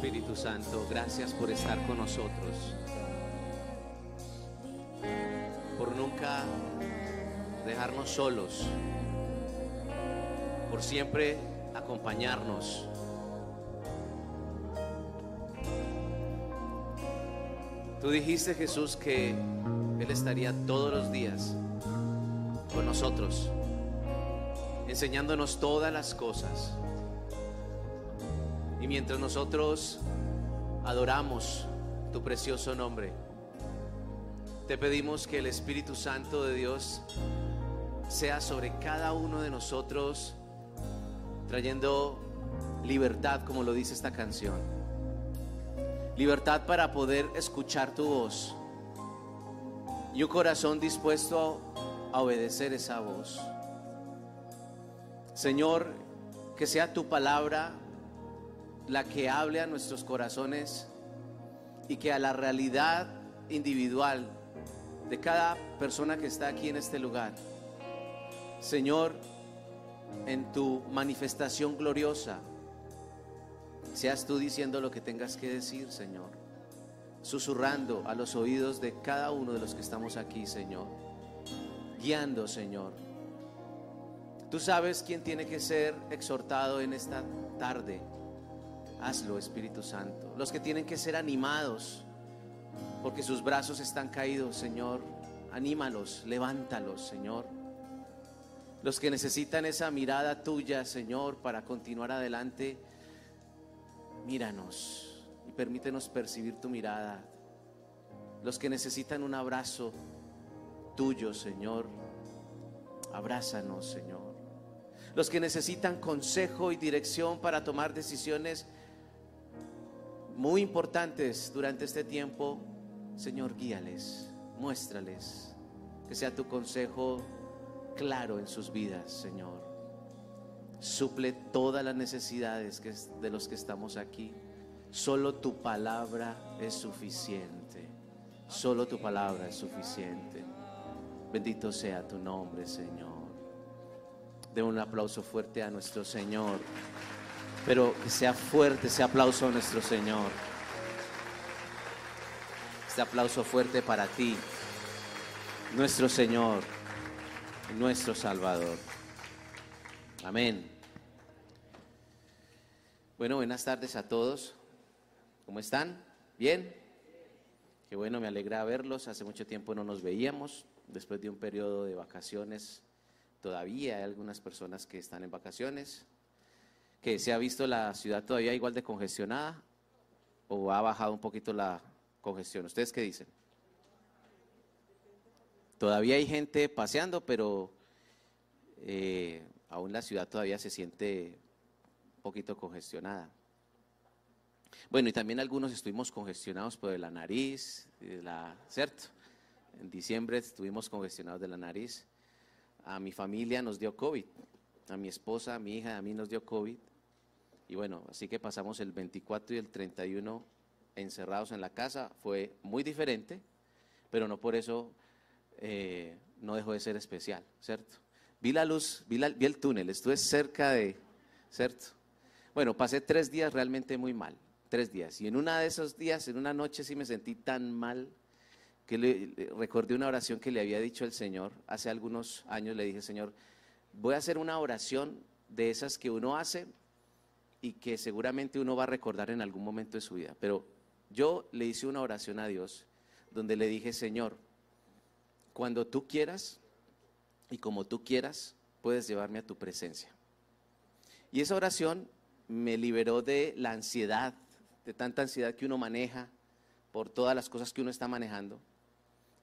Espíritu Santo. Gracias por estar con nosotros. Por nunca dejarnos solos. Por siempre acompañarnos. Tú dijiste, Jesús, que Él estaría todos los días con nosotros, enseñándonos todas las cosas. Y mientras nosotros adoramos tu precioso nombre, te pedimos que el Espíritu Santo de Dios sea sobre cada uno de nosotros, trayendo libertad, como lo dice esta canción. Libertad para poder escuchar tu voz y un corazón dispuesto a obedecer esa voz. Señor, que sea tu palabra la que hable a nuestros corazones y que a la realidad individual de cada persona que está aquí en este lugar, Señor, en tu manifestación gloriosa, seas tú diciendo lo que tengas que decir, Señor, susurrando a los oídos de cada uno de los que estamos aquí, Señor, guiando, Señor. Tú sabes quién tiene que ser exhortado en esta tarde. Hazlo, Espíritu Santo. Los que tienen que ser animados porque sus brazos están caídos, Señor, anímalos, levántalos, Señor. Los que necesitan esa mirada tuya, Señor, para continuar adelante, míranos y permítenos percibir tu mirada. Los que necesitan un abrazo tuyo, Señor, abrázanos, Señor. Los que necesitan consejo y dirección para tomar decisiones, muy importantes durante este tiempo, Señor, guíales, muéstrales, que sea tu consejo claro en sus vidas, Señor. Suple todas las necesidades de los que estamos aquí. Solo tu palabra es suficiente. Solo tu palabra es suficiente. Bendito sea tu nombre, Señor. De un aplauso fuerte a nuestro Señor. Pero que sea fuerte ese aplauso a nuestro Señor. Este aplauso fuerte para ti, nuestro Señor, nuestro Salvador. Amén. Bueno, buenas tardes a todos. ¿Cómo están? ¿Bien? Qué bueno, me alegra verlos. Hace mucho tiempo no nos veíamos. Después de un periodo de vacaciones, todavía hay algunas personas que están en vacaciones que se ha visto la ciudad todavía igual de congestionada o ha bajado un poquito la congestión. ¿Ustedes qué dicen? Todavía hay gente paseando, pero eh, aún la ciudad todavía se siente un poquito congestionada. Bueno, y también algunos estuvimos congestionados por la nariz, la, ¿cierto? En diciembre estuvimos congestionados de la nariz. A mi familia nos dio COVID, a mi esposa, a mi hija, a mí nos dio COVID. Y bueno, así que pasamos el 24 y el 31 encerrados en la casa. Fue muy diferente, pero no por eso eh, no dejó de ser especial, ¿cierto? Vi la luz, vi, el túnel, estuve cerca de, ¿cierto? Bueno, pasé tres días realmente muy mal, tres días. Y en uno de esos días, en una noche sí me sentí tan mal que le, recordé una oración que le había dicho el Señor. Hace algunos años le dije, Señor, voy a hacer una oración de esas que uno hace y que seguramente uno va a recordar en algún momento de su vida. Pero yo le hice una oración a Dios donde le dije, Señor, cuando tú quieras y como tú quieras, puedes llevarme a tu presencia. Y esa oración me liberó de la ansiedad, de tanta ansiedad que uno maneja por todas las cosas que uno está manejando.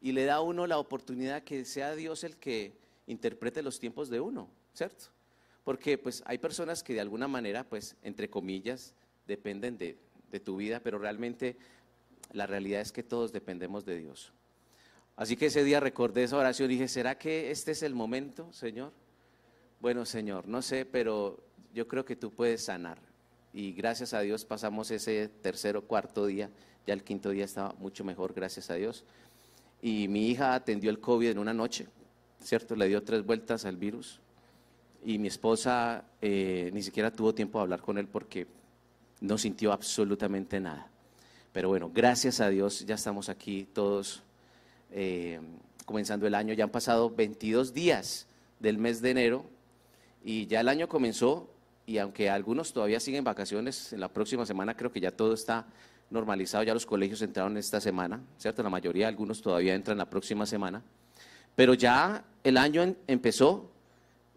Y le da a uno la oportunidad que sea Dios el que interprete los tiempos de uno, ¿cierto? porque pues hay personas que de alguna manera, pues entre comillas, dependen de, tu vida, pero realmente la realidad es que todos dependemos de Dios. Así que ese día recordé esa oración y dije, ¿será que este es el momento, Señor? Bueno, Señor, no sé, pero yo creo que tú puedes sanar. Y gracias a Dios pasamos ese tercer o cuarto día, ya el quinto día estaba mucho mejor, gracias a Dios. Y mi hija atendió el COVID en una noche, ¿cierto? Le dio tres vueltas al virus y mi esposa eh, ni siquiera tuvo tiempo de hablar con él porque no sintió absolutamente nada. Pero bueno, gracias a Dios ya estamos aquí todos eh, comenzando el año. Ya han pasado 22 días del mes de enero y ya el año comenzó y aunque algunos todavía siguen vacaciones, en la próxima semana creo que ya todo está normalizado, ya los colegios entraron esta semana, ¿cierto? La mayoría, algunos todavía entran la próxima semana, pero ya el año empezó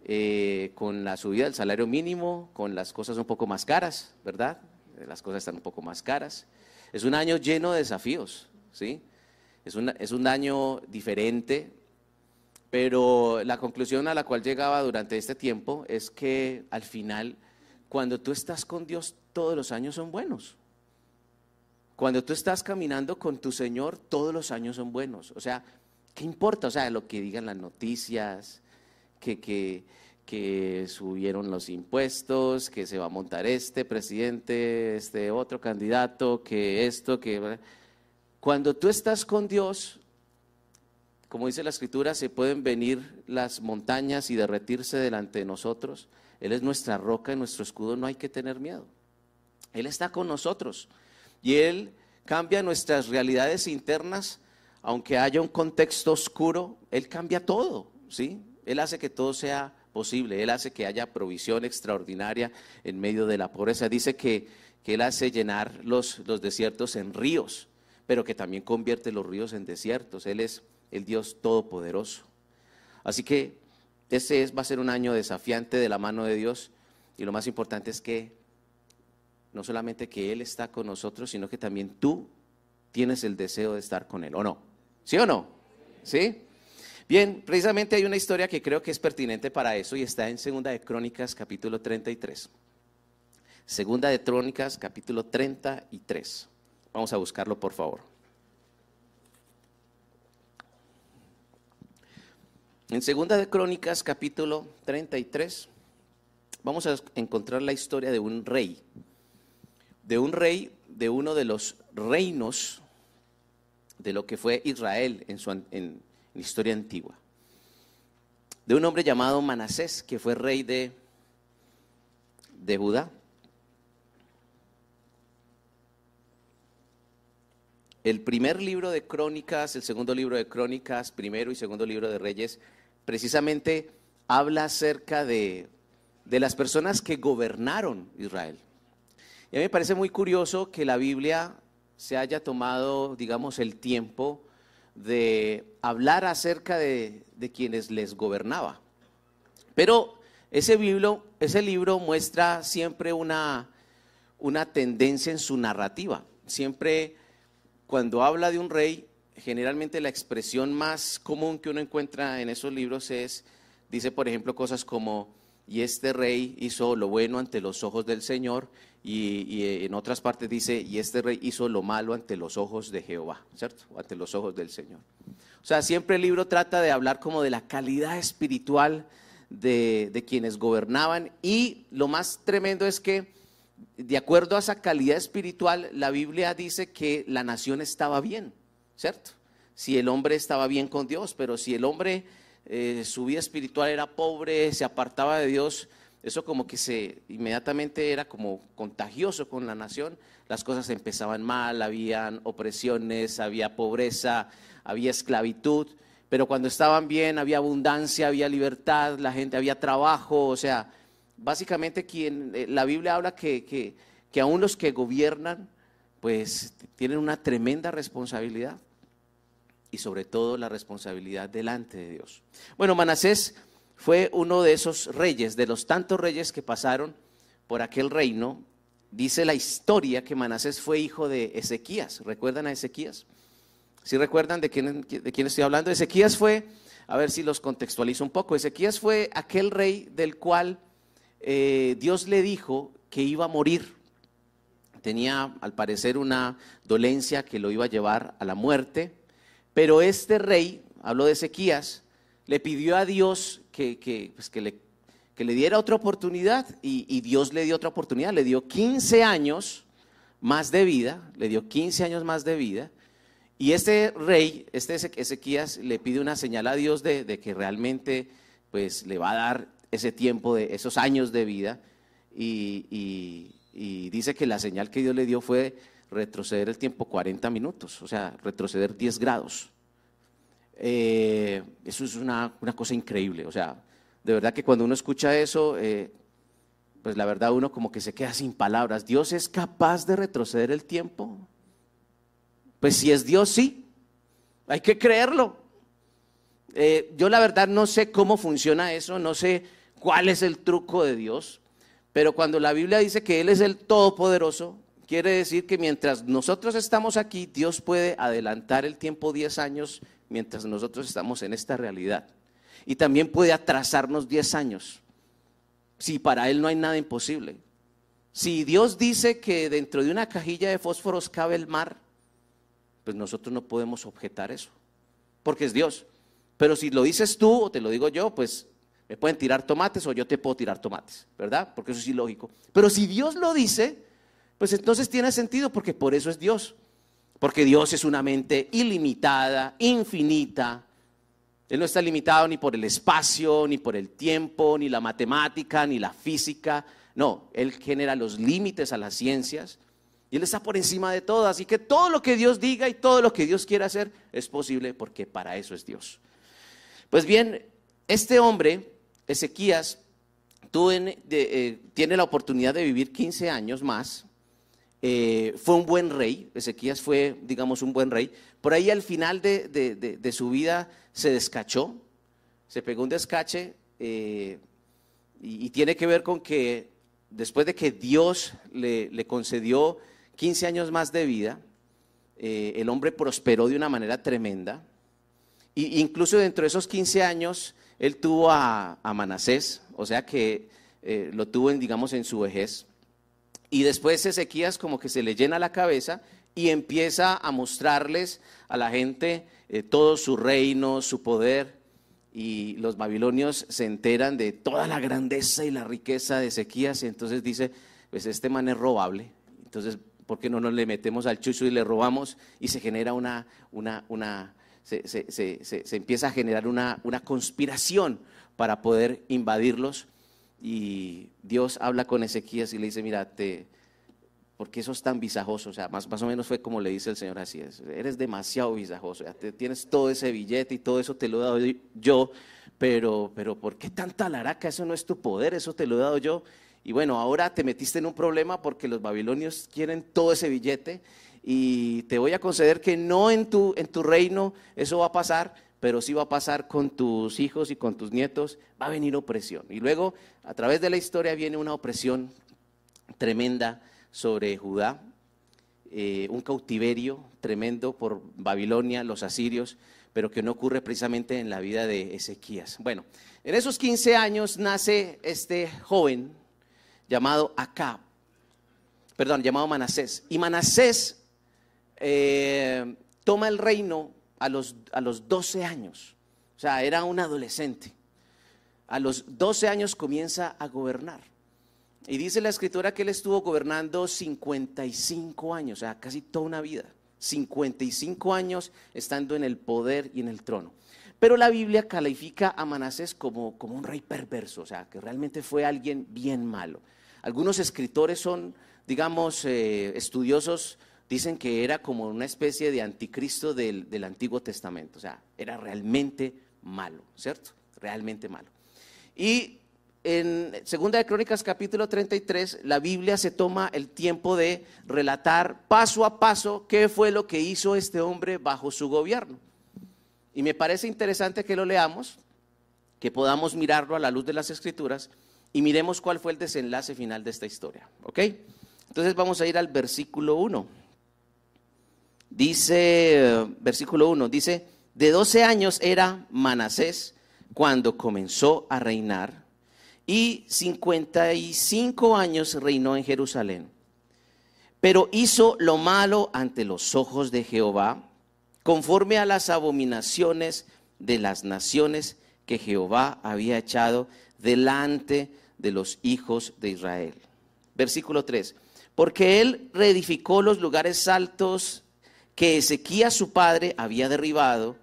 eh, con la subida del salario mínimo, con las cosas un poco más caras, ¿verdad? Las cosas están un poco más caras. Es un año lleno de desafíos, ¿sí? Es, es un año diferente, pero la conclusión a la cual llegaba durante este tiempo es que al final, cuando tú estás con Dios, todos los años son buenos. Cuando tú estás caminando con tu Señor, todos los años son buenos. O sea, ¿qué importa? O sea, lo que digan las noticias, que, que, que subieron los impuestos, que se va a montar este presidente, este otro candidato, que esto, que... Cuando tú estás con Dios, como dice la escritura, se pueden venir las montañas y derretirse delante de nosotros. Él es nuestra roca y nuestro escudo, no hay que tener miedo. Él está con nosotros. Y Él cambia nuestras realidades internas, aunque haya un contexto oscuro, Él cambia todo, ¿sí? Él hace que todo sea posible, Él hace que haya provisión extraordinaria en medio de la pobreza. Dice que, que Él hace llenar los, los desiertos en ríos, pero que también convierte los ríos en desiertos. Él es el Dios todopoderoso. Así que ese es, va a ser un año desafiante de la mano de Dios y lo más importante es que no solamente que Él está con nosotros, sino que también tú tienes el deseo de estar con Él, ¿o no? ¿Sí o no? ¿Sí? Bien, precisamente hay una historia que creo que es pertinente para eso y está en Segunda de Crónicas capítulo 33. Segunda de Crónicas capítulo 33. Vamos a buscarlo, por favor. En Segunda de Crónicas capítulo 33 vamos a encontrar la historia de un rey de un rey de uno de los reinos de lo que fue Israel en, su, en, historia antigua. De un hombre llamado Manasés, que fue rey de, de Judá. El primer libro de crónicas, el segundo libro de crónicas, primero y segundo libro de reyes, precisamente habla acerca de, de las personas que gobernaron Israel. Y a mí me parece muy curioso que la Biblia se haya tomado, digamos, el tiempo de hablar acerca de, quienes les gobernaba. Pero ese libro, ese libro muestra siempre una, una tendencia en su narrativa. Siempre cuando habla de un rey, generalmente la expresión más común que uno encuentra en esos libros es, dice por ejemplo cosas como, y este rey hizo lo bueno ante los ojos del Señor y, en otras partes dice, y este rey hizo lo malo ante los ojos de Jehová, ¿cierto? Ante los ojos del Señor. O sea, siempre el libro trata de hablar como de la calidad espiritual de, quienes gobernaban y lo más tremendo es que de acuerdo a esa calidad espiritual, la Biblia dice que la nación estaba bien, ¿cierto? Si el hombre estaba bien con Dios, pero si el hombre, eh, su vida espiritual era pobre, se apartaba de Dios, eso como que se inmediatamente era como contagioso con la nación, las cosas empezaban mal, habían opresiones, había pobreza, había esclavitud, pero cuando estaban bien había abundancia, había libertad, la gente había trabajo, o sea, básicamente quien eh, la Biblia habla que, que, que aún los que gobiernan pues tienen una tremenda responsabilidad y sobre todo la responsabilidad delante de Dios. Bueno, Manasés fue uno de esos reyes, de los tantos reyes que pasaron por aquel reino. Dice la historia que Manasés fue hijo de Ezequías. ¿Recuerdan a Ezequías? ¿Sí recuerdan de quién, de quién estoy hablando? Ezequías fue, a ver si los contextualizo un poco, Ezequías fue aquel rey del cual eh, Dios le dijo que iba a morir. Tenía al parecer una dolencia que lo iba a llevar a la muerte, pero este rey, hablo de Ezequías, le pidió a Dios que, pues que, le, que le, diera otra oportunidad y, Dios le dio otra oportunidad, le dio 15 años más de vida, le dio 15 años más de vida. Y este rey, este Ezequías, le pide una señal a Dios de, de, que realmente pues, le va a dar ese tiempo, de esos años de vida. Y, y dice que la señal que Dios le dio fue retroceder el tiempo 40 minutos, o sea, retroceder 10 grados. Eh, eso es una, cosa increíble, o sea, de verdad que cuando uno escucha eso, eh, pues la verdad uno como que se queda sin palabras. ¿Dios es capaz de retroceder el tiempo? Pues si es Dios, sí, hay que creerlo. Eh, yo la verdad no sé cómo funciona eso, no sé cuál es el truco de Dios, pero cuando la Biblia dice que Él es el Todopoderoso, quiere decir que mientras nosotros estamos aquí, Dios puede adelantar el tiempo 10 años mientras nosotros estamos en esta realidad. Y también puede atrasarnos 10 años, si para Él no hay nada imposible. Si Dios dice que dentro de una cajilla de fósforos cabe el mar, pues nosotros no podemos objetar eso, porque es Dios. Pero si lo dices tú o te lo digo yo, pues me pueden tirar tomates o yo te puedo tirar tomates, ¿verdad? Porque eso es ilógico. Pero si Dios lo dice, pues entonces tiene sentido porque por eso es Dios. Porque Dios es una mente ilimitada, infinita. Él no está limitado ni por el espacio, ni por el tiempo, ni la matemática, ni la física. No, Él genera los límites a las ciencias. Y Él está por encima de todo. Así que todo lo que Dios diga y todo lo que Dios quiera hacer es posible porque para eso es Dios. Pues bien, este hombre Ezequías eh, tiene la oportunidad de vivir 15 años más. Eh, fue un buen rey, Ezequías fue, digamos, un buen rey. Por ahí al final de, su vida se descachó, se pegó un descache eh, y, tiene que ver con que después de que Dios le, concedió 15 años más de vida, el hombre prosperó de una manera tremenda. E incluso dentro de esos 15 años él tuvo a, Manasés, o sea que eh, lo tuvo, en, digamos, en su vejez. Y después Ezequías como que se le llena la cabeza y empieza a mostrarles a la gente eh, todo su reino, su poder. Y los babilonios se enteran de toda la grandeza y la riqueza de Ezequías. Y entonces dice, pues este man es robable. Entonces, ¿por qué no nos le metemos al chucho y le robamos? Y se genera una, una, una, se, empieza a generar una, conspiración para poder invadirlos. Y Dios habla con Ezequías y le dice, mira, te, ¿por qué sos tan visajoso? O sea, más, más o menos fue como le dice el Señor así, es, eres demasiado visajoso, tienes todo ese billete y todo eso te lo he dado yo, pero, pero ¿por qué tanta laraca? Eso no es tu poder, eso te lo he dado yo. Y bueno, ahora te metiste en un problema porque los babilonios quieren todo ese billete y te voy a conceder que no en tu, en tu reino eso va a pasar, pero sí va a pasar con tus hijos y con tus nietos, va a venir opresión. Y luego, a través de la historia viene una opresión tremenda sobre Judá, eh, un cautiverio tremendo por Babilonia, los asirios, pero que no ocurre precisamente en la vida de Ezequías. Bueno, en esos 15 años nace este joven llamado Acab, perdón, llamado Manasés. Y Manasés eh, toma el reino a los, a los 12 años. O sea, era un adolescente. A los 12 años comienza a gobernar. Y dice la escritura que él estuvo gobernando 55 años, o sea, casi toda una vida. 55 años estando en el poder y en el trono. Pero la Biblia califica a Manasés como, como un rey perverso, o sea, que realmente fue alguien bien malo. Algunos escritores son, digamos, eh, estudiosos dicen que era como una especie de anticristo del, Antiguo Testamento, o sea, era realmente malo, ¿cierto? Realmente malo. Y en Segunda de Crónicas capítulo 33, la Biblia se toma el tiempo de relatar paso a paso qué fue lo que hizo este hombre bajo su gobierno. Y me parece interesante que lo leamos, que podamos mirarlo a la luz de las escrituras y miremos cuál fue el desenlace final de esta historia. ¿Ok? Entonces vamos a ir al versículo 1. Dice, versículo 1, dice, de 12 años era Manasés cuando comenzó a reinar y 55 años reinó en Jerusalén. Pero hizo lo malo ante los ojos de Jehová, conforme a las abominaciones de las naciones que Jehová había echado delante de los hijos de Israel. Versículo 3. Porque él reedificó los lugares altos que Ezequías su padre había derribado,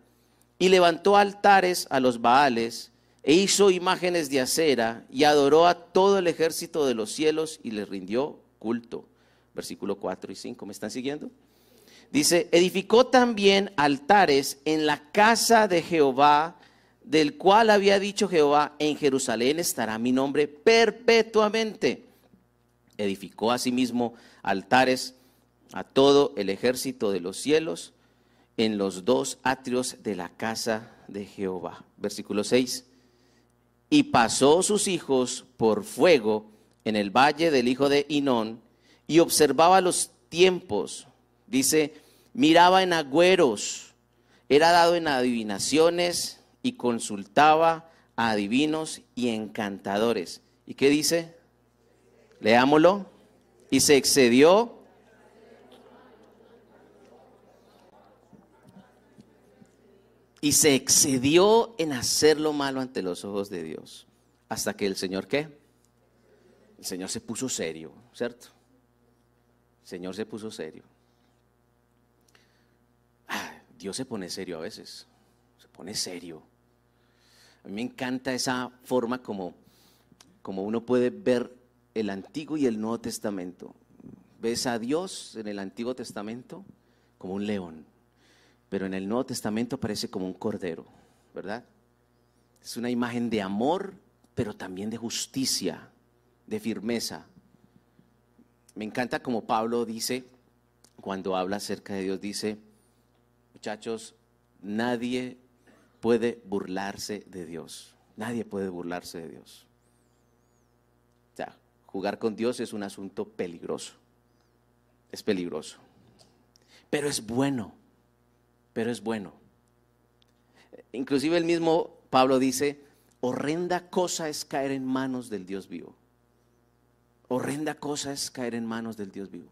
y levantó altares a los Baales, e hizo imágenes de acera, y adoró a todo el ejército de los cielos, y le rindió culto. Versículo 4 y 5, ¿me están siguiendo? Dice, edificó también altares en la casa de Jehová, del cual había dicho Jehová, en Jerusalén estará mi nombre perpetuamente. Edificó asimismo altares a todo el ejército de los cielos en los dos atrios de la casa de Jehová. Versículo 6. Y pasó sus hijos por fuego en el valle del hijo de Inón y observaba los tiempos. Dice, miraba en agüeros, era dado en adivinaciones y consultaba a adivinos y encantadores. ¿Y qué dice? Leámoslo. Y se excedió y se excedió en hacer lo malo ante los ojos de Dios. Hasta que el Señor, ¿qué? El Señor se puso serio, ¿cierto? El Señor se puso serio. Ah, Dios se pone serio a veces, se pone serio. A mí me encanta esa forma como, como uno puede ver el Antiguo y el Nuevo Testamento. Ves a Dios en el Antiguo Testamento como un león pero en el Nuevo Testamento parece como un cordero, ¿verdad? Es una imagen de amor, pero también de justicia, de firmeza. Me encanta como Pablo dice, cuando habla acerca de Dios, dice, muchachos, nadie puede burlarse de Dios. Nadie puede burlarse de Dios. O sea, jugar con Dios es un asunto peligroso. Es peligroso. Pero es bueno pero es bueno. Inclusive el mismo Pablo dice, horrenda cosa es caer en manos del Dios vivo. Horrenda cosa es caer en manos del Dios vivo.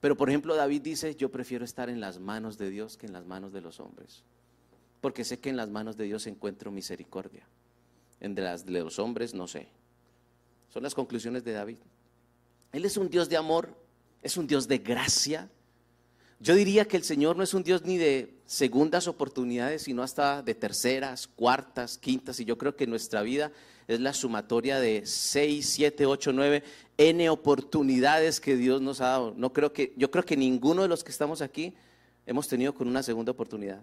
Pero por ejemplo David dice, yo prefiero estar en las manos de Dios que en las manos de los hombres. Porque sé que en las manos de Dios encuentro misericordia. En las de los hombres no sé. Son las conclusiones de David. Él es un Dios de amor, es un Dios de gracia, yo diría que el Señor no es un Dios ni de segundas oportunidades, sino hasta de terceras, cuartas, quintas. Y yo creo que nuestra vida es la sumatoria de seis, siete, ocho, nueve, n oportunidades que Dios nos ha dado. No creo que, yo creo que ninguno de los que estamos aquí hemos tenido con una segunda oportunidad.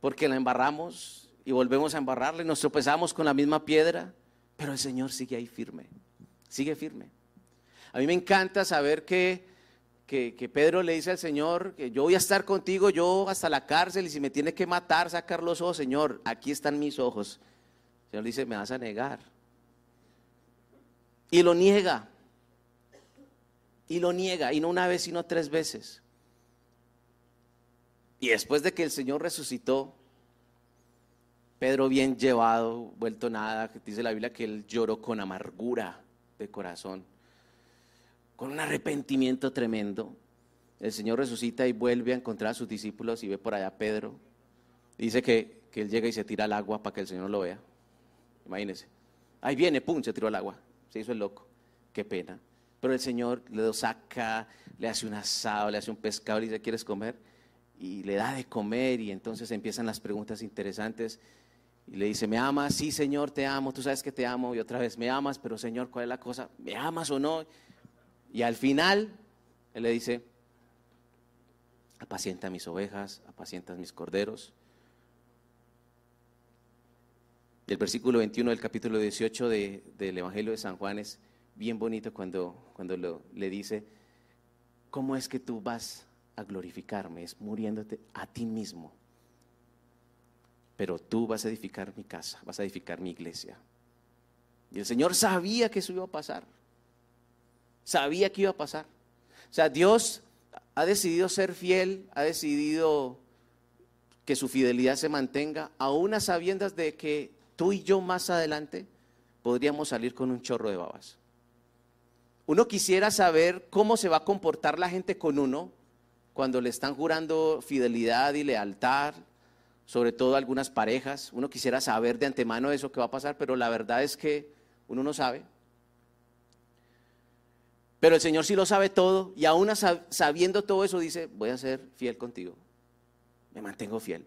Porque la embarramos y volvemos a embarrarle, nos tropezamos con la misma piedra, pero el Señor sigue ahí firme, sigue firme. A mí me encanta saber que que, Pedro le dice al Señor, que yo voy a estar contigo, yo hasta la cárcel, y si me tiene que matar, sacar los ojos, Señor, aquí están mis ojos. El Señor dice, me vas a negar. Y lo niega. Y lo niega, y no una vez, sino tres veces. Y después de que el Señor resucitó, Pedro bien llevado, vuelto nada, dice la Biblia que él lloró con amargura de corazón con un arrepentimiento tremendo. El Señor resucita y vuelve a encontrar a sus discípulos y ve por allá a Pedro. Dice que, él llega y se tira al agua para que el Señor lo vea. Imagínense. Ahí viene, pum, se tiró al agua. Se hizo el loco. Qué pena. Pero el Señor le lo saca, le hace un asado, le hace un pescado, y dice, ¿quieres comer? Y le da de comer y entonces empiezan las preguntas interesantes. Y le dice, ¿me amas? Sí, Señor, te amo. Tú sabes que te amo. Y otra vez, ¿me amas? Pero Señor, ¿cuál es la cosa? ¿Me amas o no? Y al final, Él le dice, apacienta mis ovejas, apacienta mis corderos. El versículo 21 del capítulo 18 del Evangelio de San Juan es bien bonito cuando, cuando le dice, ¿cómo es que tú vas a glorificarme? Es muriéndote a ti mismo. Pero tú vas a edificar mi casa, vas a edificar mi iglesia. Y el Señor sabía que eso iba a pasar. Sabía que iba a pasar. O sea, Dios ha decidido ser fiel, ha decidido que su fidelidad se mantenga, aún a sabiendas de que tú y yo más adelante podríamos salir con un chorro de babas. Uno quisiera saber cómo se va a comportar la gente con uno cuando le están jurando fidelidad y lealtad, sobre todo algunas parejas. Uno quisiera saber de antemano eso que va a pasar, pero la verdad es que uno no sabe. Pero el Señor sí lo sabe todo y aún sabiendo todo eso dice, voy a ser fiel contigo. Me mantengo fiel.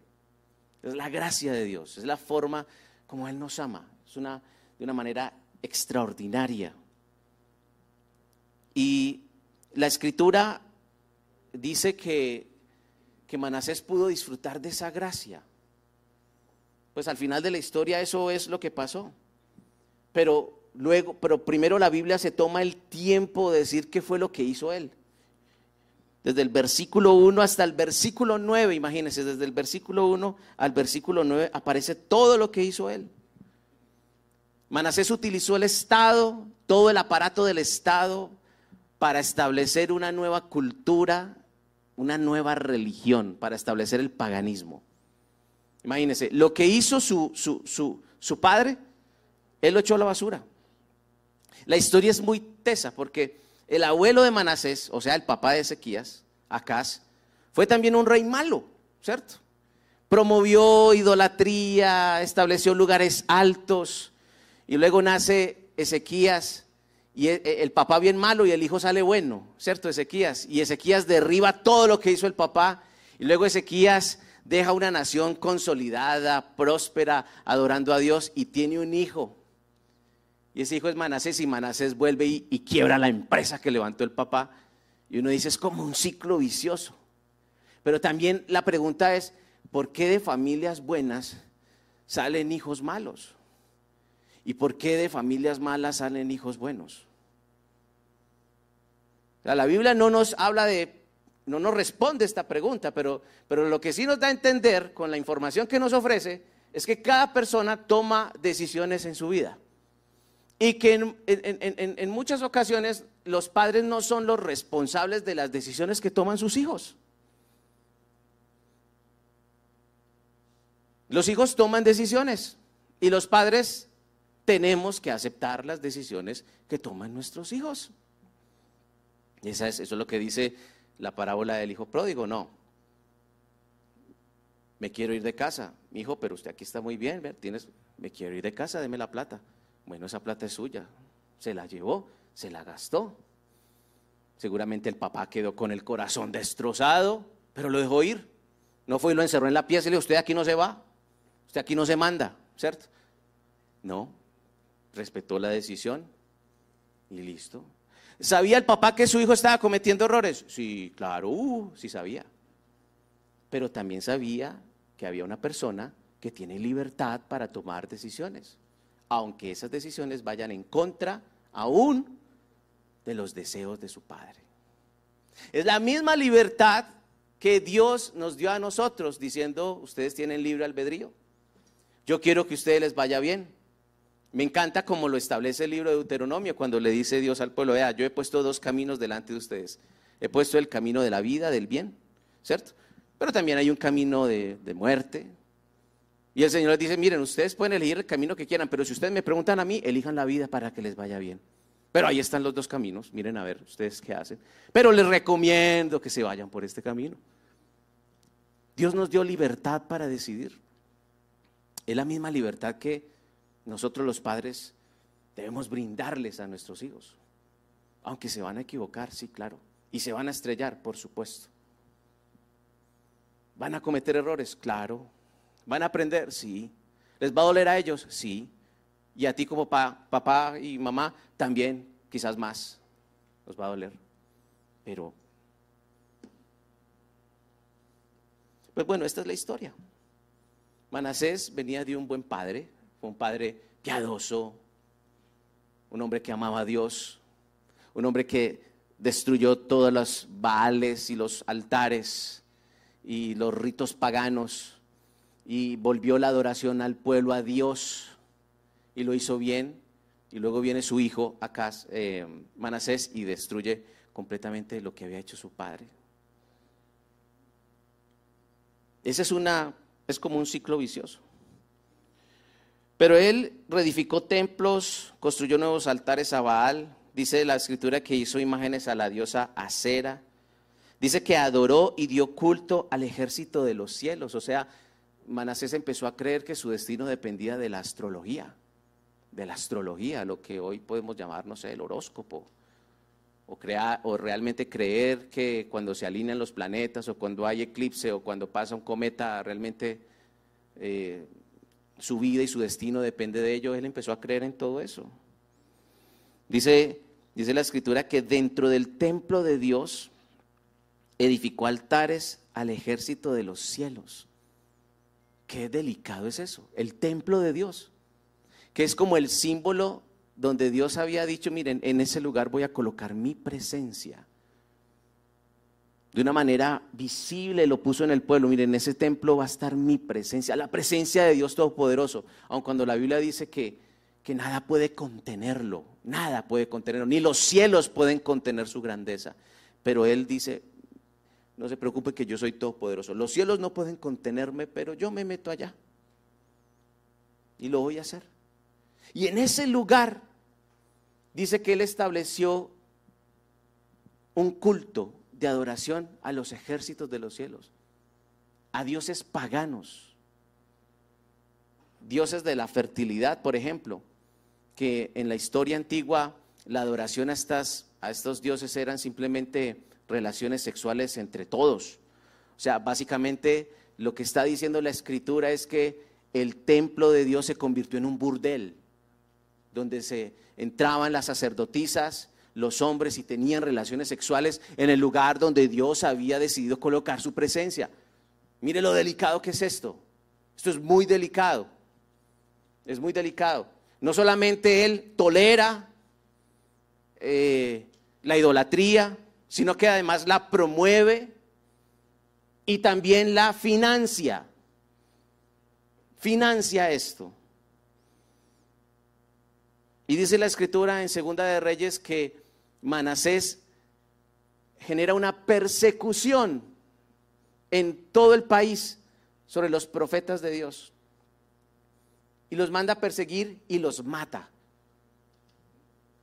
Es la gracia de Dios, es la forma como Él nos ama. Es una, de una manera extraordinaria. Y la escritura dice que, que Manasés pudo disfrutar de esa gracia. Pues al final de la historia eso es lo que pasó. Pero luego, pero primero la Biblia se toma el tiempo de decir qué fue lo que hizo él. Desde el versículo 1 hasta el versículo 9, imagínense, desde el versículo 1 al versículo 9 aparece todo lo que hizo él. Manasés utilizó el Estado, todo el aparato del Estado, para establecer una nueva cultura, una nueva religión, para establecer el paganismo. Imagínense, lo que hizo su, su, su padre, él lo echó a la basura. La historia es muy tesa porque el abuelo de Manasés, o sea, el papá de Ezequías, Acaz, fue también un rey malo, ¿cierto? Promovió idolatría, estableció lugares altos, y luego nace Ezequías, y e, e, el papá bien malo y el hijo sale bueno, ¿cierto? Ezequías. Y Ezequías derriba todo lo que hizo el papá, y luego Ezequías deja una nación consolidada, próspera, adorando a Dios, y tiene un hijo y ese hijo es Manasés y Manasés vuelve y, quiebra la empresa que levantó el papá. Y uno dice, es como un ciclo vicioso. Pero también la pregunta es, ¿por qué de familias buenas salen hijos malos? ¿Y por qué de familias malas salen hijos buenos? la Biblia no nos habla de, no nos responde esta pregunta, pero, pero lo que sí nos da a entender con la información que nos ofrece es que cada persona toma decisiones en su vida. Y que en, muchas ocasiones los padres no son los responsables de las decisiones que toman sus hijos. Los hijos toman decisiones y los padres tenemos que aceptar las decisiones que toman nuestros hijos. Esa es, eso es lo que dice la parábola del hijo pródigo, no. Me quiero ir de casa, mi hijo, pero usted aquí está muy bien, tienes, me quiero ir de casa, deme la plata. Bueno, esa plata es suya. Se la llevó, se la gastó. Seguramente el papá quedó con el corazón destrozado, pero lo dejó ir. No fue y lo encerró en la pieza y le dijo, usted aquí no se va, usted aquí no se manda, ¿cierto? No, respetó la decisión y listo. ¿Sabía el papá que su hijo estaba cometiendo errores? Sí, claro, uh, sí sabía. Pero también sabía que había una persona que tiene libertad para tomar decisiones aunque esas decisiones vayan en contra aún de los deseos de su Padre. Es la misma libertad que Dios nos dio a nosotros diciendo, ustedes tienen libre albedrío. Yo quiero que a ustedes les vaya bien. Me encanta como lo establece el libro de Deuteronomio cuando le dice Dios al pueblo, vea, yo he puesto dos caminos delante de ustedes. He puesto el camino de la vida, del bien, ¿cierto? Pero también hay un camino de, de muerte, y el Señor les dice, miren, ustedes pueden elegir el camino que quieran, pero si ustedes me preguntan a mí, elijan la vida para que les vaya bien. Pero ahí están los dos caminos, miren a ver ustedes qué hacen. Pero les recomiendo que se vayan por este camino. Dios nos dio libertad para decidir. Es la misma libertad que nosotros los padres debemos brindarles a nuestros hijos. Aunque se van a equivocar, sí, claro. Y se van a estrellar, por supuesto. ¿Van a cometer errores? Claro. ¿Van a aprender? Sí. ¿Les va a doler a ellos? Sí. Y a ti como papá y mamá también, quizás más, nos va a doler. Pero, pues bueno, esta es la historia. Manasés venía de un buen padre, un padre piadoso, un hombre que amaba a Dios, un hombre que destruyó todos los baales y los altares y los ritos paganos y volvió la adoración al pueblo, a Dios, y lo hizo bien. Y luego viene su hijo, eh, Manasés, y destruye completamente lo que había hecho su padre. Ese es una, es como un ciclo vicioso. Pero él reedificó templos, construyó nuevos altares a Baal. Dice la escritura que hizo imágenes a la diosa Acera. Dice que adoró y dio culto al ejército de los cielos. O sea, Manasés empezó a creer que su destino dependía de la astrología, de la astrología, lo que hoy podemos llamar, no sé, el horóscopo, o, o realmente creer que cuando se alinean los planetas, o cuando hay eclipse, o cuando pasa un cometa, realmente eh, su vida y su destino depende de ello. Él empezó a creer en todo eso. Dice, Dice la escritura que dentro del templo de Dios edificó altares al ejército de los cielos. Qué delicado es eso, el templo de Dios, que es como el símbolo donde Dios había dicho, miren, en ese lugar voy a colocar mi presencia. De una manera visible lo puso en el pueblo, miren, en ese templo va a estar mi presencia, la presencia de Dios Todopoderoso, aun cuando la Biblia dice que, que nada puede contenerlo, nada puede contenerlo, ni los cielos pueden contener su grandeza. Pero Él dice, no se preocupe que yo soy todopoderoso. Los cielos no pueden contenerme, pero yo me meto allá. Y lo voy a hacer. Y en ese lugar dice que Él estableció un culto de adoración a los ejércitos de los cielos, a dioses paganos, dioses de la fertilidad, por ejemplo, que en la historia antigua la adoración a, estas, a estos dioses eran simplemente relaciones sexuales entre todos. O sea, básicamente lo que está diciendo la escritura es que el templo de Dios se convirtió en un burdel, donde se entraban las sacerdotisas, los hombres y tenían relaciones sexuales en el lugar donde Dios había decidido colocar su presencia. Mire lo delicado que es esto. Esto es muy delicado. Es muy delicado. No solamente Él tolera eh, la idolatría, sino que además la promueve y también la financia. Financia esto. Y dice la escritura en Segunda de Reyes que Manasés genera una persecución en todo el país sobre los profetas de Dios. Y los manda a perseguir y los mata.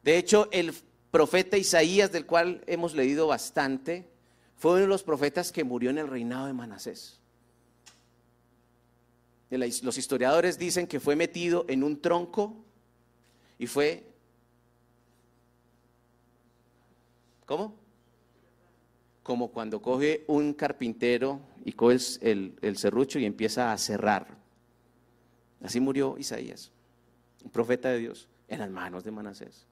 De hecho, el profeta Isaías, del cual hemos leído bastante, fue uno de los profetas que murió en el reinado de Manasés. Los historiadores dicen que fue metido en un tronco y fue... ¿Cómo? Como cuando coge un carpintero y coge el, el serrucho y empieza a cerrar. Así murió Isaías, un profeta de Dios, en las manos de Manasés.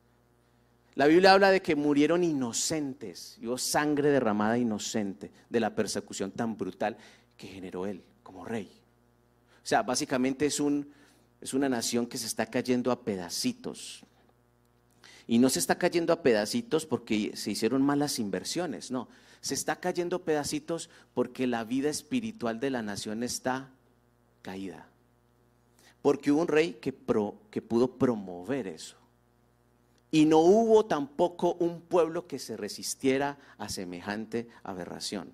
La Biblia habla de que murieron inocentes, y hubo sangre derramada inocente de la persecución tan brutal que generó él como rey. O sea, básicamente es, un, es una nación que se está cayendo a pedacitos. Y no se está cayendo a pedacitos porque se hicieron malas inversiones, no. Se está cayendo a pedacitos porque la vida espiritual de la nación está caída. Porque hubo un rey que, que pudo promover eso. Y no hubo tampoco un pueblo que se resistiera a semejante aberración.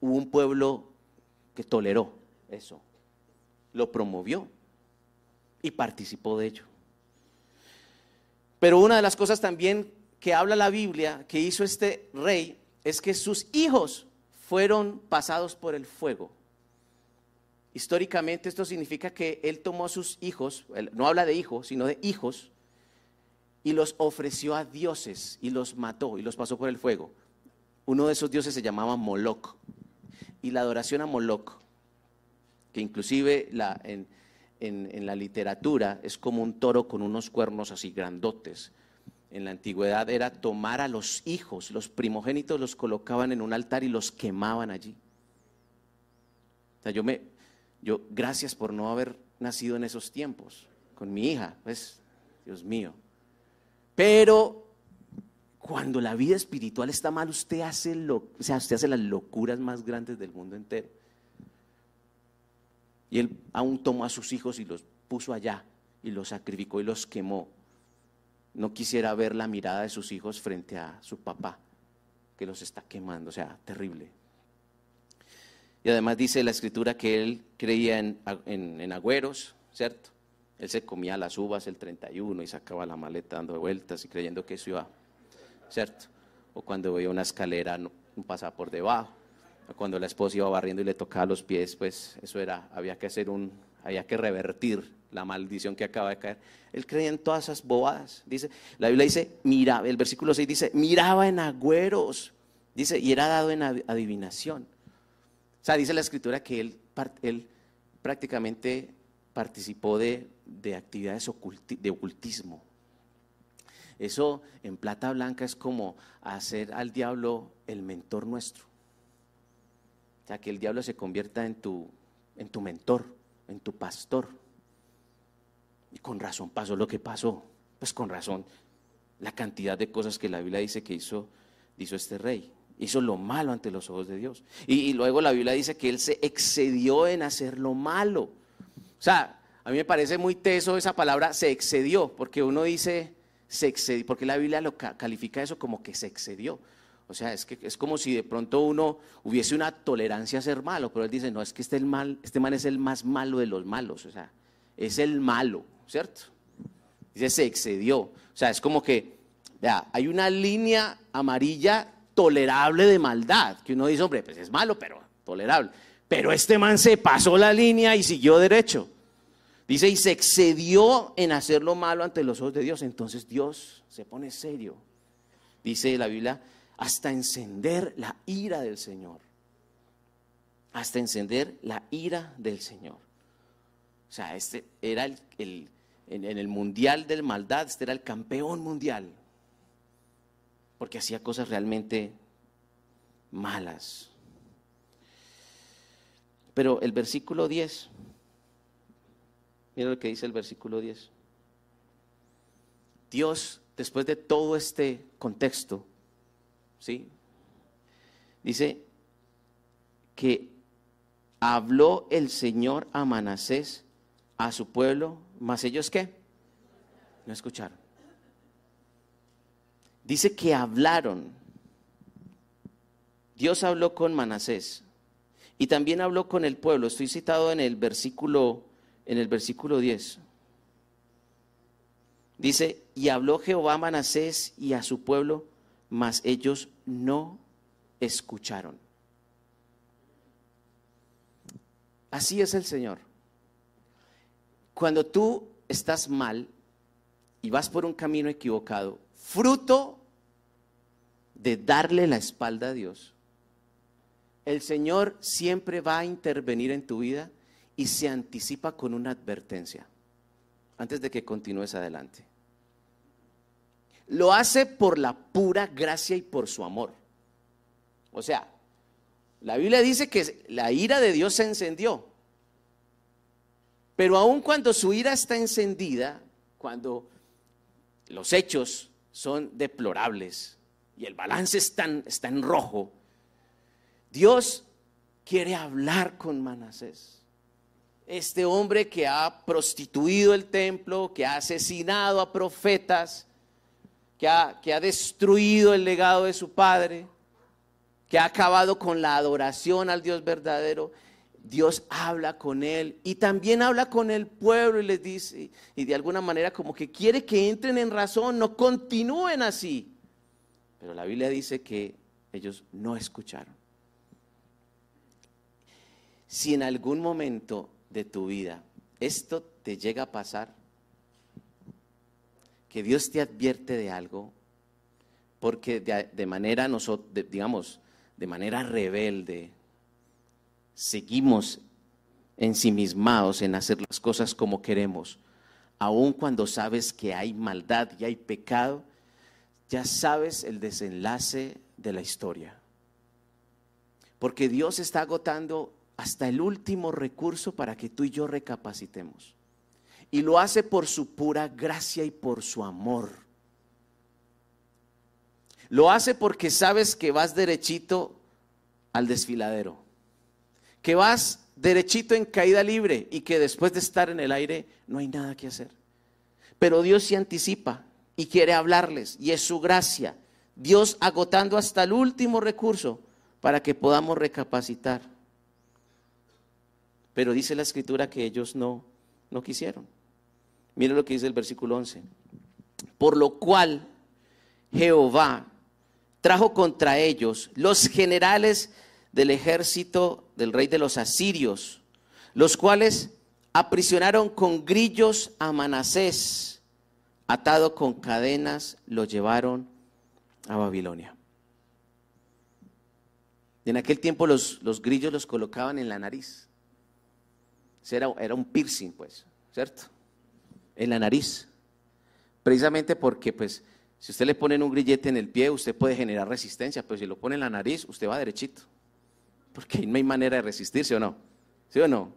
Hubo un pueblo que toleró eso, lo promovió y participó de ello. Pero una de las cosas también que habla la Biblia que hizo este rey es que sus hijos fueron pasados por el fuego. Históricamente esto significa que él tomó a sus hijos, no habla de hijos, sino de hijos, y los ofreció a dioses y los mató y los pasó por el fuego. Uno de esos dioses se llamaba Moloch. Y la adoración a Moloch, que inclusive la, en, en la literatura es como un toro con unos cuernos así grandotes. En la antigüedad era tomar a los hijos, los primogénitos los colocaban en un altar y los quemaban allí. O sea, yo me, yo, gracias por no haber nacido en esos tiempos con mi hija, pues, Dios mío. Pero cuando la vida espiritual está mal, usted hace, lo, o sea, usted hace las locuras más grandes del mundo entero. Y él aún tomó a sus hijos y los puso allá y los sacrificó y los quemó. No quisiera ver la mirada de sus hijos frente a su papá, que los está quemando, o sea, terrible. Y además dice la escritura que él creía en, agüeros, ¿cierto? Él se comía las uvas el 31 y sacaba la maleta dando vueltas y creyendo que eso iba, ¿cierto? O cuando veía una escalera no, pasaba por debajo. O cuando la esposa iba barriendo y le tocaba los pies, pues eso era, había que hacer un, había que revertir la maldición que acaba de caer. Él creía en todas esas bobadas. Dice, la Biblia dice, mira, el versículo 6 dice, miraba en agüeros. Dice, y era dado en adivinación. O sea, dice la escritura que él, prácticamente participó de, actividades de ocultismo. Eso en plata blanca es como hacer al diablo el mentor nuestro. O sea, que el diablo se convierta en tu, en tu mentor, en tu pastor. Y con razón pasó lo que pasó. Pues con razón la cantidad de cosas que la Biblia dice que hizo, hizo este rey. Hizo lo malo ante los ojos de Dios. Y, luego la Biblia dice que él se excedió en hacer lo malo. O sea, a mí me parece muy teso esa palabra se excedió, porque uno dice se excedió, porque la Biblia lo califica eso como que se excedió. O sea, es que es como si de pronto uno hubiese una tolerancia a ser malo, pero él dice, no, es que este, mal, este man es el más malo de los malos, o sea, es el malo, ¿cierto? Dice, se excedió. O sea, es como que, vea, hay una línea amarilla tolerable de maldad, que uno dice, hombre, pues es malo, pero tolerable. Pero este man se pasó la línea y siguió derecho. Dice, y se excedió en hacer lo malo ante los ojos de Dios. Entonces Dios se pone serio. Dice la Biblia, hasta encender la ira del Señor. Hasta encender la ira del Señor. O sea, este era el, en, el mundial de maldad, este era el campeón mundial. Porque hacía cosas realmente malas. Pero el versículo 10 Mira lo que dice el versículo 10. Dios, después de todo este contexto, ¿sí? Dice que habló el Señor a Manasés, a su pueblo, mas ellos qué? No escucharon. Dice que hablaron. Dios habló con Manasés y también habló con el pueblo. Estoy citado en el versículo en el versículo 10. Dice, y habló Jehová a Manasés y a su pueblo, mas ellos no escucharon. Así es el Señor. Cuando tú estás mal y vas por un camino equivocado, fruto de darle la espalda a Dios, el Señor siempre va a intervenir en tu vida y se anticipa con una advertencia antes de que continúes adelante. Lo hace por la pura gracia y por su amor. O sea, la Biblia dice que la ira de Dios se encendió. Pero aun cuando su ira está encendida, cuando los hechos son deplorables y el balance está en, está en rojo, Dios quiere hablar con Manasés este hombre que ha prostituido el templo, que ha asesinado a profetas, que ha, que ha destruido el legado de su padre, que ha acabado con la adoración al Dios verdadero. Dios habla con él y también habla con el pueblo y les dice, y de alguna manera como que quiere que entren en razón, no continúen así. Pero la Biblia dice que ellos no escucharon. Si en algún momento de tu vida esto te llega a pasar, que Dios te advierte de algo, porque de, manera, nosotros, digamos, de manera rebelde, seguimos ensimismados en hacer las cosas como queremos, aun cuando sabes que hay maldad y hay pecado, ya sabes el desenlace de la historia. Porque Dios está agotando hasta el último recurso para que tú y yo recapacitemos. Y lo hace por su pura gracia y por su amor. Lo hace porque sabes que vas derechito al desfiladero, que vas derechito en caída libre y que después de estar en el aire no hay nada que hacer. Pero Dios se anticipa y quiere hablarles y es su gracia. Dios agotando hasta el último recurso para que podamos recapacitar. Pero dice la escritura que ellos no, no quisieron. Mire lo que dice el versículo 11. Por lo cual Jehová trajo contra ellos los generales del ejército del rey de los asirios, los cuales aprisionaron con grillos a Manasés, atado con cadenas, lo llevaron a Babilonia. en aquel tiempo los, los grillos los colocaban en la nariz. Era, era un piercing, pues, ¿cierto? En la nariz. Precisamente porque, pues, Si usted le pone un grillete en el pie, usted puede generar resistencia, pero si lo pone en la nariz, usted va derechito. Porque no hay manera de resistirse o no. ¿Sí o no?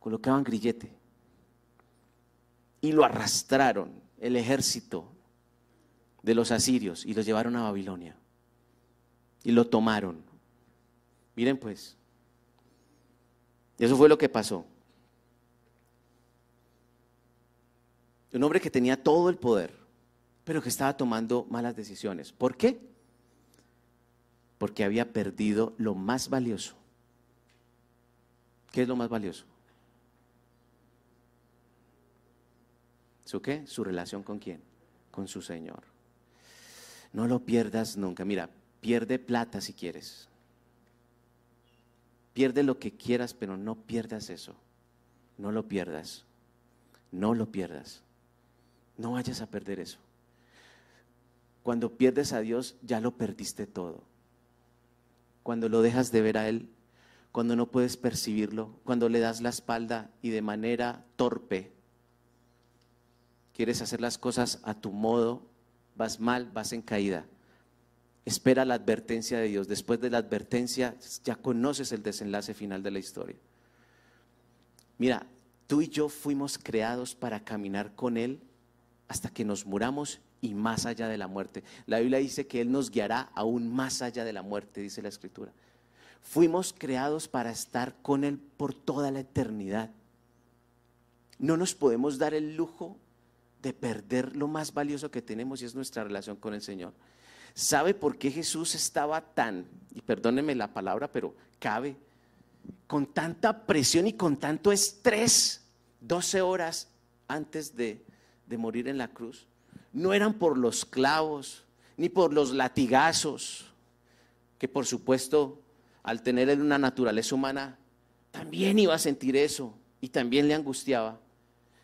Colocaban grillete y lo arrastraron el ejército de los asirios y los llevaron a Babilonia y lo tomaron. Miren pues, eso fue lo que pasó. Un hombre que tenía todo el poder, pero que estaba tomando malas decisiones. ¿Por qué? Porque había perdido lo más valioso. ¿Qué es lo más valioso? ¿Su qué? Su relación con quién? Con su Señor. No lo pierdas nunca. Mira, pierde plata si quieres. Pierde lo que quieras, pero no pierdas eso. No lo pierdas. No lo pierdas. No vayas a perder eso. Cuando pierdes a Dios, ya lo perdiste todo. Cuando lo dejas de ver a Él, cuando no puedes percibirlo, cuando le das la espalda y de manera torpe quieres hacer las cosas a tu modo, vas mal, vas en caída. Espera la advertencia de Dios. Después de la advertencia ya conoces el desenlace final de la historia. Mira, tú y yo fuimos creados para caminar con Él hasta que nos muramos y más allá de la muerte. La Biblia dice que Él nos guiará aún más allá de la muerte, dice la Escritura. Fuimos creados para estar con Él por toda la eternidad. No nos podemos dar el lujo de perder lo más valioso que tenemos y es nuestra relación con el Señor. ¿Sabe por qué Jesús estaba tan, y perdóneme la palabra, pero cabe, con tanta presión y con tanto estrés 12 horas antes de de morir en la cruz no eran por los clavos, ni por los latigazos, que por supuesto al tener en una naturaleza humana también iba a sentir eso y también le angustiaba,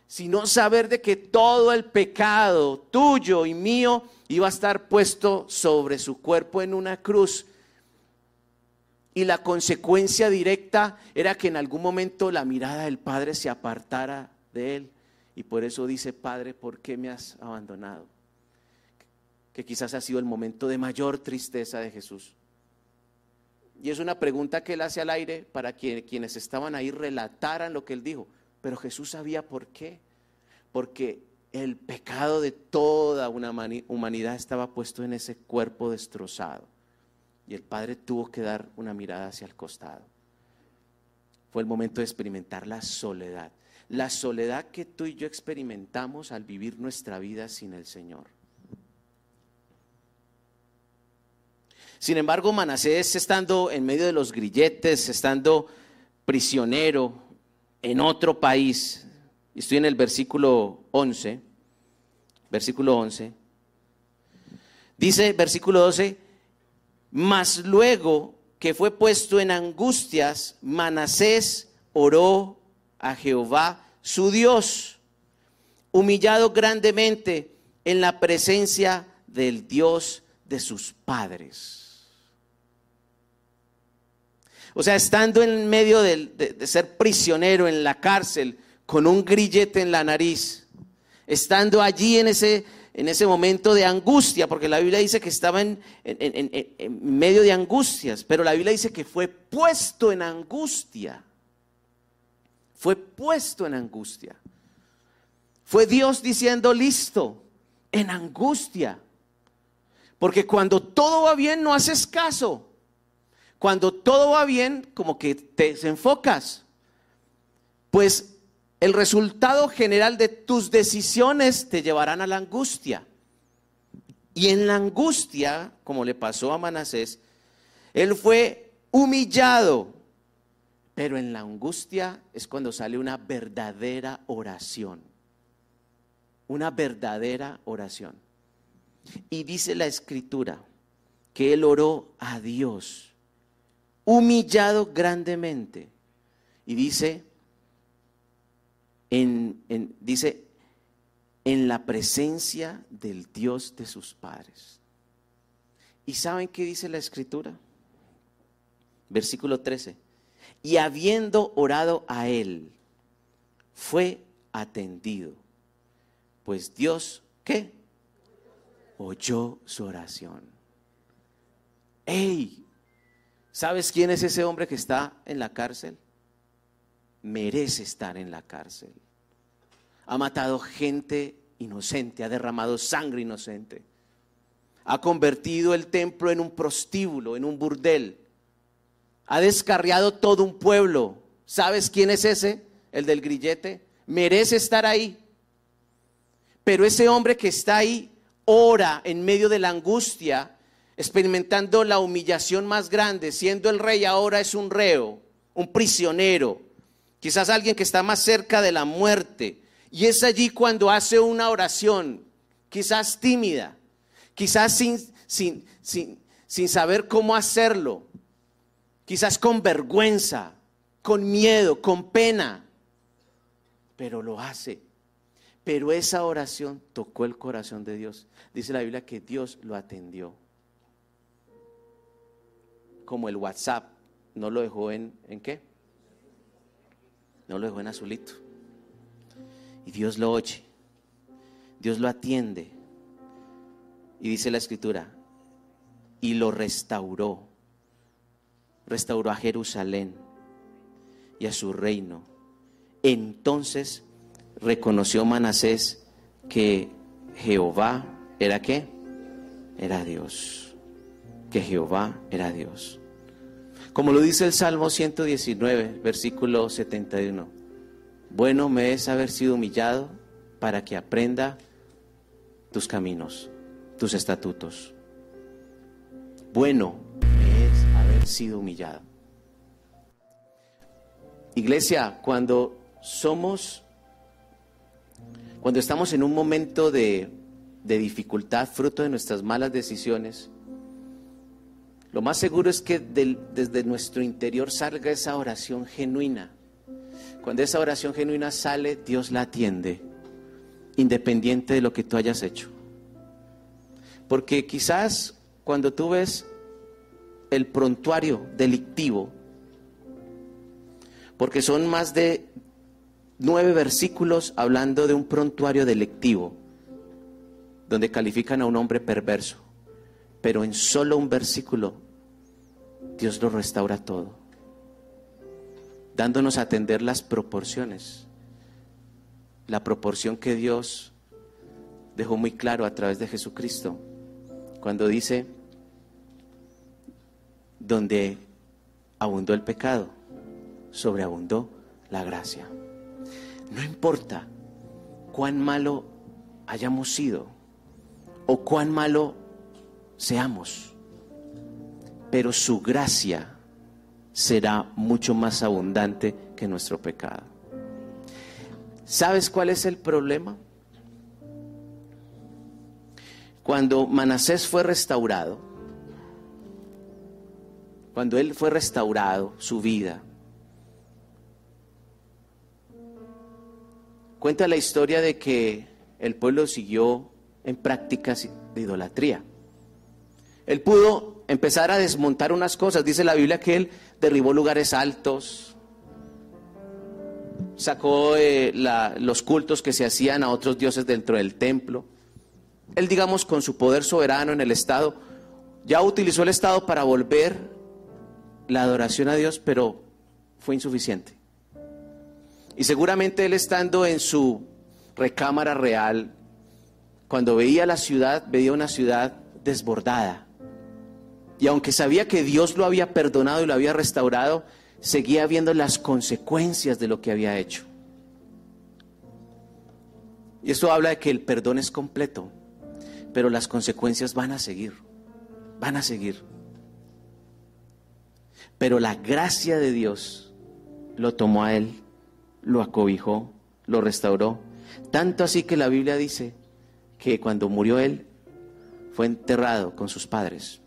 sino saber de que todo el pecado tuyo y mío iba a estar puesto sobre su cuerpo en una cruz. Y la consecuencia directa era que en algún momento la mirada del Padre se apartara de él. Y por eso dice, Padre, ¿por qué me has abandonado? Que quizás ha sido el momento de mayor tristeza de Jesús. Y es una pregunta que él hace al aire para que quienes estaban ahí relataran lo que él dijo. Pero Jesús sabía por qué. Porque el pecado de toda una humanidad estaba puesto en ese cuerpo destrozado. Y el Padre tuvo que dar una mirada hacia el costado. Fue el momento de experimentar la soledad la soledad que tú y yo experimentamos al vivir nuestra vida sin el Señor. Sin embargo, Manasés, estando en medio de los grilletes, estando prisionero en otro país, estoy en el versículo 11, versículo 11, dice versículo 12, mas luego que fue puesto en angustias, Manasés oró a Jehová su Dios, humillado grandemente en la presencia del Dios de sus padres. O sea, estando en medio de, ser prisionero en la cárcel, con un grillete en la nariz, estando allí en ese, en ese momento de angustia, porque la Biblia dice que estaba en medio de angustias, pero la Biblia dice que fue puesto en angustia fue puesto en angustia. Fue Dios diciendo, listo, en angustia. Porque cuando todo va bien no haces caso. Cuando todo va bien, como que te desenfocas. Pues el resultado general de tus decisiones te llevarán a la angustia. Y en la angustia, como le pasó a Manasés, él fue humillado, pero en la angustia es cuando sale una verdadera oración. Una verdadera oración. Y dice la escritura que él oró a Dios, humillado grandemente. Y dice, en, dice, en la presencia del Dios de sus padres. ¿Y saben qué dice la escritura? Versículo 13 y habiendo orado a él, fue atendido. Pues Dios, ¿qué? oyó su oración. ¡Ey! ¿Sabes quién es ese hombre que está en la cárcel? Merece estar en la cárcel. Ha matado gente inocente, ha derramado sangre inocente. Ha convertido el templo en un prostíbulo, en un burdel. Ha descarriado todo un pueblo. ¿Sabes quién es ese? El del grillete. Merece estar ahí. Pero ese hombre que está ahí ora en medio de la angustia, experimentando la humillación más grande, siendo el rey ahora es un reo, un prisionero, quizás alguien que está más cerca de la muerte. Y es allí cuando hace una oración, quizás tímida, quizás sin, sin, sin, sin saber cómo hacerlo, quizás con vergüenza, con miedo, con pena, pero lo hace. Pero esa oración tocó el corazón de Dios. Dice la Biblia que Dios lo atendió. Como el WhatsApp, no lo dejó en, ¿en qué? No lo dejó en azulito. Y Dios lo oye. Dios lo atiende. Y dice la escritura, y lo restauró. Restauró a Jerusalén y a su reino. Entonces reconoció Manasés que Jehová era qué? Era Dios. Que Jehová era Dios. Como lo dice el Salmo 119, versículo 71. Bueno me es haber sido humillado para que aprenda tus caminos, tus estatutos. Bueno sido humillado. Iglesia, cuando somos cuando estamos en un momento de, dificultad, fruto de nuestras malas decisiones, lo más seguro es que desde nuestro interior salga esa oración genuina. Cuando esa oración genuina sale, Dios la atiende, independiente de lo que tú hayas hecho. Porque quizás cuando tú ves el prontuario delictivo, porque son más de nueve versículos hablando de un prontuario delictivo, donde califican a un hombre perverso, pero en solo un versículo Dios lo restaura todo, dándonos a atender las proporciones, la proporción que Dios dejó muy claro a través de Jesucristo, cuando dice, donde abundó el pecado, sobreabundó la gracia. No importa cuán malo hayamos sido o cuán malo seamos, pero su gracia será mucho más abundante que nuestro pecado. ¿Sabes cuál es el problema? Cuando Manasés fue restaurado, cuando él fue restaurado, su vida, Cuenta la historia de que el pueblo siguió en prácticas de idolatría. Él pudo empezar a desmontar unas cosas. Dice la Biblia que él derribó lugares altos, sacó eh, los cultos que se hacían a otros dioses dentro del templo. Él, digamos, con su poder soberano en el Estado, ya utilizó el Estado para volver la adoración a Dios, pero fue insuficiente. Y seguramente él estando en su recámara real, cuando veía la ciudad, veía una ciudad desbordada. Y aunque sabía que Dios lo había perdonado y lo había restaurado, seguía viendo las consecuencias de lo que había hecho. Y esto habla de que el perdón es completo, pero las consecuencias van a seguir, van a seguir. Pero la gracia de Dios lo tomó a él lo acobijó, lo restauró. Tanto así que la Biblia dice que cuando murió él, fue enterrado con sus padres.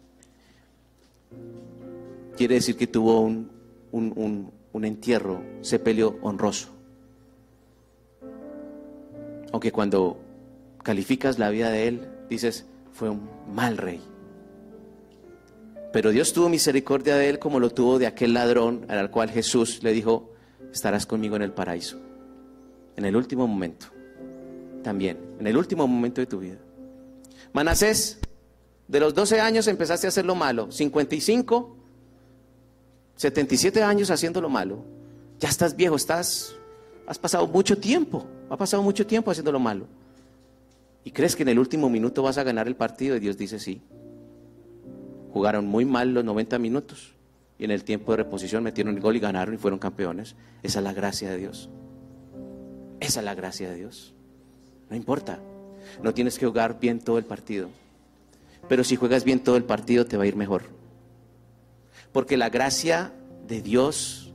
Quiere decir que tuvo un, un, entierro, sepelio honroso. Aunque cuando calificas la vida de él, dices, fue un mal rey. Pero Dios tuvo misericordia de él como lo tuvo de aquel ladrón al cual Jesús le dijo, estarás conmigo en el paraíso. En el último momento. También, en el último momento de tu vida. Manasés, de los 12 años empezaste a hacer lo malo, 55, 77 años haciendo lo malo. Ya estás viejo, estás, has pasado mucho tiempo, ha pasado mucho tiempo haciendo lo malo. ¿Y crees que en el último minuto vas a ganar el partido? Y Dios dice sí. Jugaron muy mal los 90 minutos y en el tiempo de reposición metieron el gol y ganaron y fueron campeones. Esa es la gracia de Dios. Esa es la gracia de Dios. No importa. No tienes que jugar bien todo el partido. Pero si juegas bien todo el partido te va a ir mejor. Porque la gracia de Dios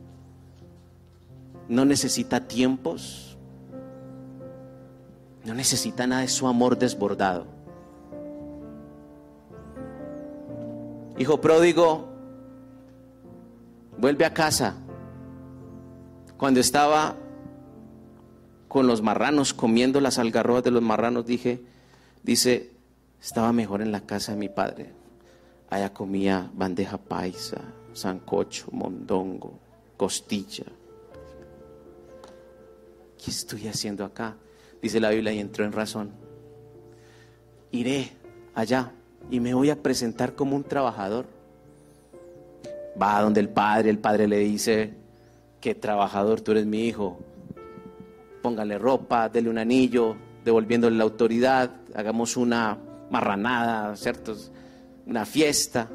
no necesita tiempos. No necesita nada de su amor desbordado. Hijo pródigo, vuelve a casa. Cuando estaba con los marranos, comiendo las algarrobas de los marranos, dije, dice, estaba mejor en la casa de mi padre. Allá comía bandeja paisa, sancocho, mondongo, costilla. ¿Qué estoy haciendo acá? Dice la Biblia y entró en razón. Iré allá y me voy a presentar como un trabajador. Va donde el padre, el padre le dice, qué trabajador, tú eres mi hijo, póngale ropa, dele un anillo, devolviéndole la autoridad, hagamos una marranada, ¿cierto? Una fiesta.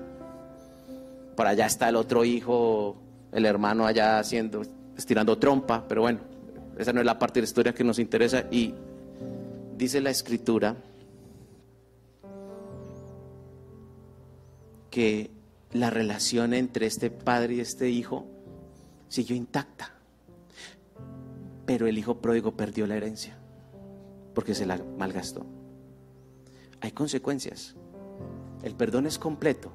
Por allá está el otro hijo, el hermano allá haciendo, estirando trompa, pero bueno, esa no es la parte de la historia que nos interesa. Y dice la escritura que la relación entre este padre y este hijo siguió intacta. Pero el hijo pródigo perdió la herencia porque se la malgastó. Hay consecuencias. El perdón es completo.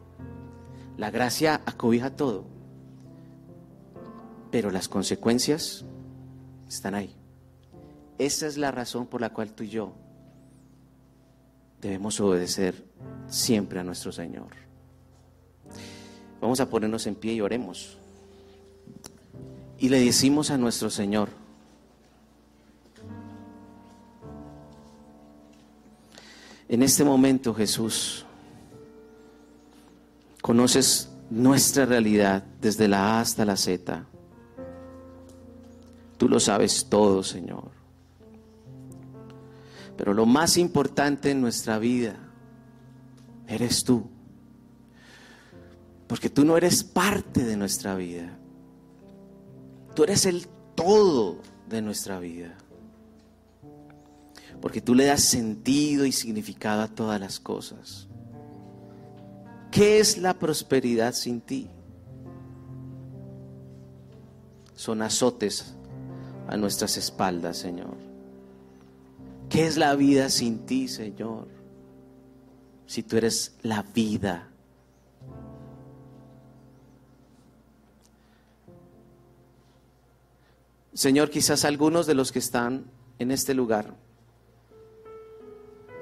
La gracia acobija todo. Pero las consecuencias están ahí. Esa es la razón por la cual tú y yo debemos obedecer siempre a nuestro Señor. Vamos a ponernos en pie y oremos. Y le decimos a nuestro Señor, En este momento, Jesús, conoces nuestra realidad desde la A hasta la Z. Tú lo sabes todo, Señor. Pero lo más importante en nuestra vida eres tú. Porque tú no eres parte de nuestra vida. Tú eres el todo de nuestra vida porque tú le das sentido y significado a todas las cosas. ¿Qué es la prosperidad sin ti? Son azotes a nuestras espaldas, Señor. ¿Qué es la vida sin ti, Señor? Si tú eres la vida. Señor, quizás algunos de los que están en este lugar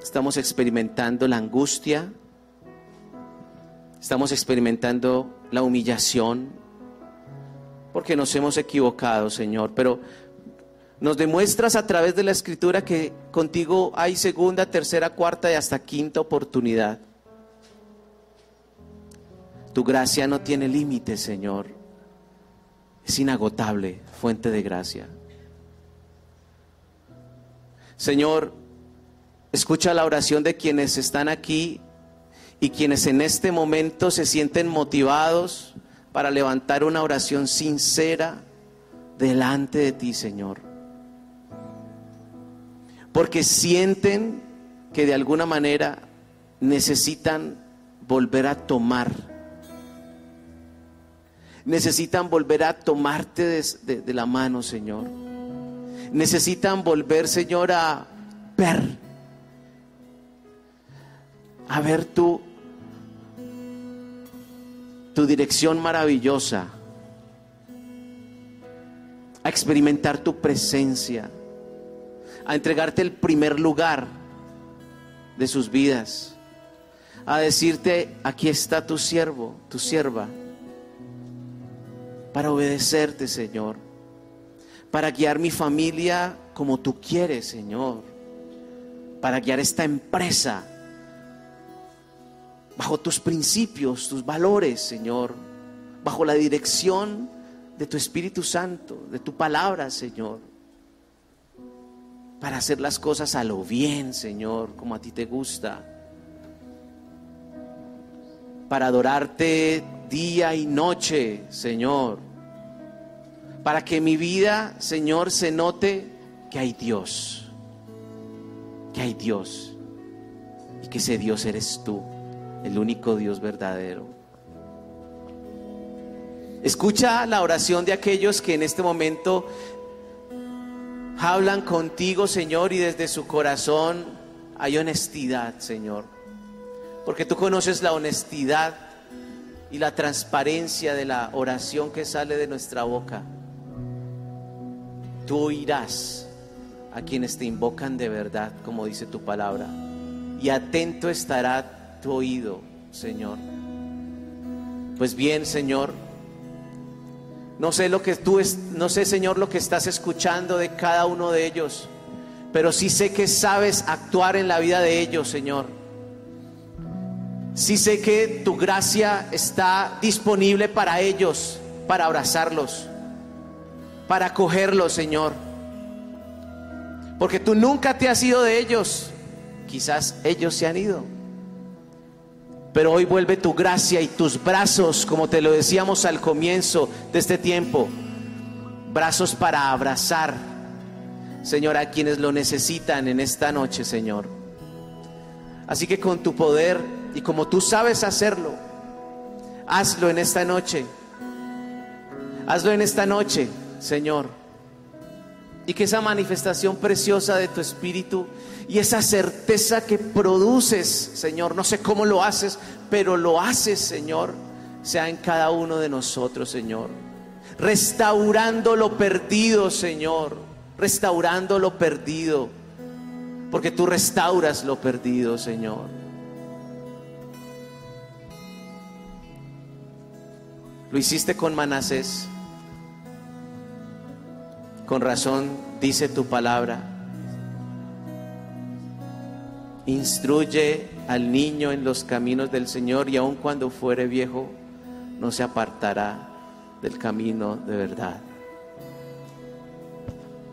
Estamos experimentando la angustia, estamos experimentando la humillación, porque nos hemos equivocado, Señor, pero nos demuestras a través de la escritura que contigo hay segunda, tercera, cuarta y hasta quinta oportunidad. Tu gracia no tiene límite, Señor. Es inagotable, fuente de gracia. Señor, Escucha la oración de quienes están aquí y quienes en este momento se sienten motivados para levantar una oración sincera delante de ti, Señor. Porque sienten que de alguna manera necesitan volver a tomar. Necesitan volver a tomarte de, la mano, Señor. Necesitan volver, Señor, a ver a ver tu, tu dirección maravillosa, a experimentar tu presencia, a entregarte el primer lugar de sus vidas, a decirte, aquí está tu siervo, tu sierva, para obedecerte, Señor, para guiar mi familia como tú quieres, Señor, para guiar esta empresa bajo tus principios, tus valores, Señor, bajo la dirección de tu Espíritu Santo, de tu palabra, Señor, para hacer las cosas a lo bien, Señor, como a ti te gusta, para adorarte día y noche, Señor, para que mi vida, Señor, se note que hay Dios, que hay Dios y que ese Dios eres tú el único Dios verdadero. Escucha la oración de aquellos que en este momento hablan contigo, Señor, y desde su corazón hay honestidad, Señor. Porque tú conoces la honestidad y la transparencia de la oración que sale de nuestra boca. Tú oirás a quienes te invocan de verdad, como dice tu palabra, y atento estará tu oído, Señor. Pues bien, Señor, no sé lo que tú es, no sé, Señor, lo que estás escuchando de cada uno de ellos, pero sí sé que sabes actuar en la vida de ellos, Señor. Sí sé que tu gracia está disponible para ellos, para abrazarlos, para acogerlos, Señor. Porque tú nunca te has ido de ellos. Quizás ellos se han ido. Pero hoy vuelve tu gracia y tus brazos, como te lo decíamos al comienzo de este tiempo, brazos para abrazar, Señor, a quienes lo necesitan en esta noche, Señor. Así que con tu poder y como tú sabes hacerlo, hazlo en esta noche. Hazlo en esta noche, Señor. Y que esa manifestación preciosa de tu Espíritu y esa certeza que produces, Señor, no sé cómo lo haces, pero lo haces, Señor, sea en cada uno de nosotros, Señor. Restaurando lo perdido, Señor. Restaurando lo perdido. Porque tú restauras lo perdido, Señor. Lo hiciste con Manasés. Con razón dice tu palabra Instruye al niño en los caminos del Señor y aun cuando fuere viejo, no se apartará del camino de verdad.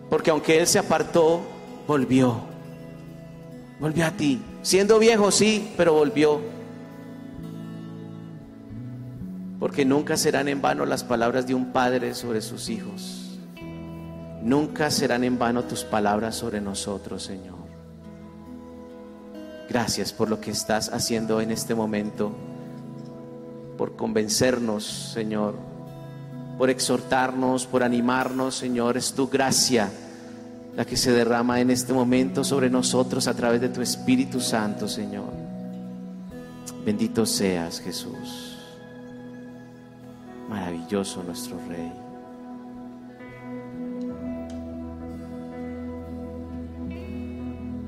Porque aunque él se apartó, volvió. Volvió a ti. Siendo viejo, sí, pero volvió. Porque nunca serán en vano las palabras de un padre sobre sus hijos. Nunca serán en vano tus palabras sobre nosotros, Señor. Gracias por lo que estás haciendo en este momento, por convencernos, Señor, por exhortarnos, por animarnos, Señor. Es tu gracia la que se derrama en este momento sobre nosotros a través de tu Espíritu Santo, Señor. Bendito seas, Jesús. Maravilloso nuestro Rey.